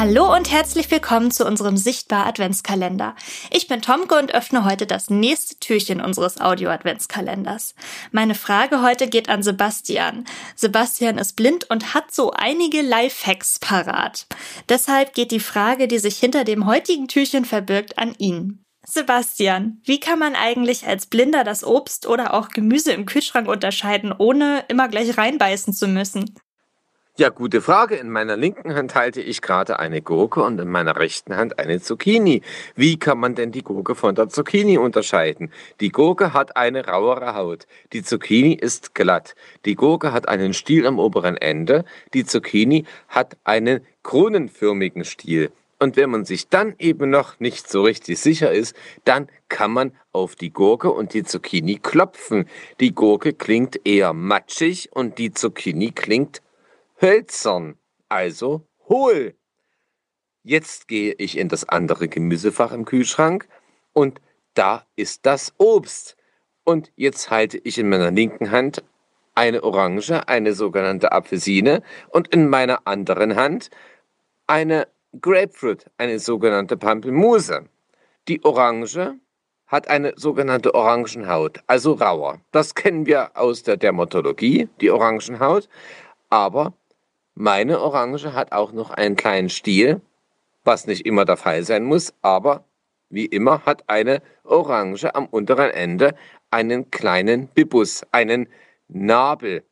Hallo und herzlich willkommen zu unserem Sichtbar Adventskalender. Ich bin Tomke und öffne heute das nächste Türchen unseres Audio Adventskalenders. Meine Frage heute geht an Sebastian. Sebastian ist blind und hat so einige Lifehacks parat. Deshalb geht die Frage, die sich hinter dem heutigen Türchen verbirgt, an ihn. Sebastian, wie kann man eigentlich als Blinder das Obst oder auch Gemüse im Kühlschrank unterscheiden, ohne immer gleich reinbeißen zu müssen? Ja, gute Frage. In meiner linken Hand halte ich gerade eine Gurke und in meiner rechten Hand eine Zucchini. Wie kann man denn die Gurke von der Zucchini unterscheiden? Die Gurke hat eine rauere Haut. Die Zucchini ist glatt. Die Gurke hat einen Stiel am oberen Ende. Die Zucchini hat einen kronenförmigen Stiel. Und wenn man sich dann eben noch nicht so richtig sicher ist, dann kann man auf die Gurke und die Zucchini klopfen. Die Gurke klingt eher matschig und die Zucchini klingt hölzern, also hohl. Jetzt gehe ich in das andere Gemüsefach im Kühlschrank und da ist das Obst. Und jetzt halte ich in meiner linken Hand eine Orange, eine sogenannte Apfelsine, und in meiner anderen Hand eine Grapefruit, eine sogenannte Pampelmuse. Die Orange hat eine sogenannte Orangenhaut, also rauer. Das kennen wir aus der Dermatologie, die Orangenhaut. Aber meine Orange hat auch noch einen kleinen Stiel, was nicht immer der Fall sein muss, aber wie immer hat eine Orange am unteren Ende einen kleinen Bibus, einen Nabel,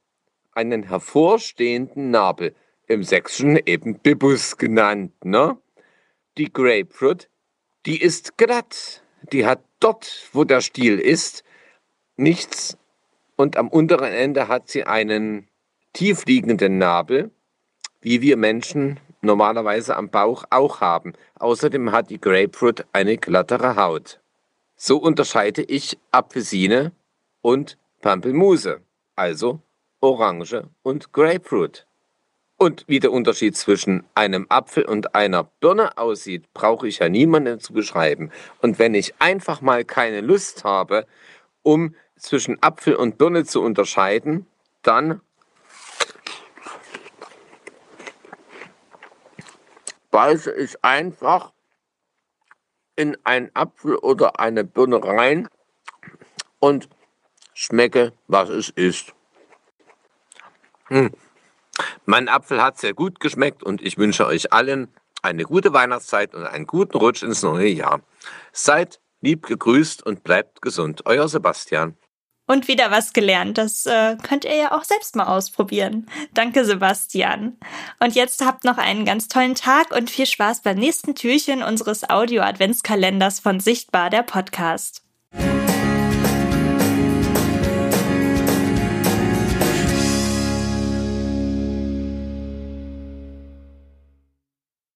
einen hervorstehenden Nabel, im Sächsischen eben Bibus genannt, ne? Die Grapefruit, die ist glatt, die hat dort, wo der Stiel ist, nichts und am unteren Ende hat sie einen tiefliegenden Nabel wie wir Menschen normalerweise am Bauch auch haben. Außerdem hat die Grapefruit eine glattere Haut. So unterscheide ich Apfelsine und Pampelmuse, also Orange und Grapefruit. Und wie der Unterschied zwischen einem Apfel und einer Birne aussieht, brauche ich ja niemandem zu beschreiben. Und wenn ich einfach mal keine Lust habe, um zwischen Apfel und Birne zu unterscheiden, dann beiße ich einfach in einen Apfel oder eine Birne rein und schmecke, was es ist. Hm. Mein Apfel hat sehr gut geschmeckt und ich wünsche euch allen eine gute Weihnachtszeit und einen guten Rutsch ins neue Jahr. Seid lieb gegrüßt und bleibt gesund. Euer Sebastian. Und wieder was gelernt. Das äh, könnt ihr ja auch selbst mal ausprobieren. Danke, Sebastian. Und jetzt habt noch einen ganz tollen Tag und viel Spaß beim nächsten Türchen unseres Audio-Adventskalenders von Sichtbar, der Podcast.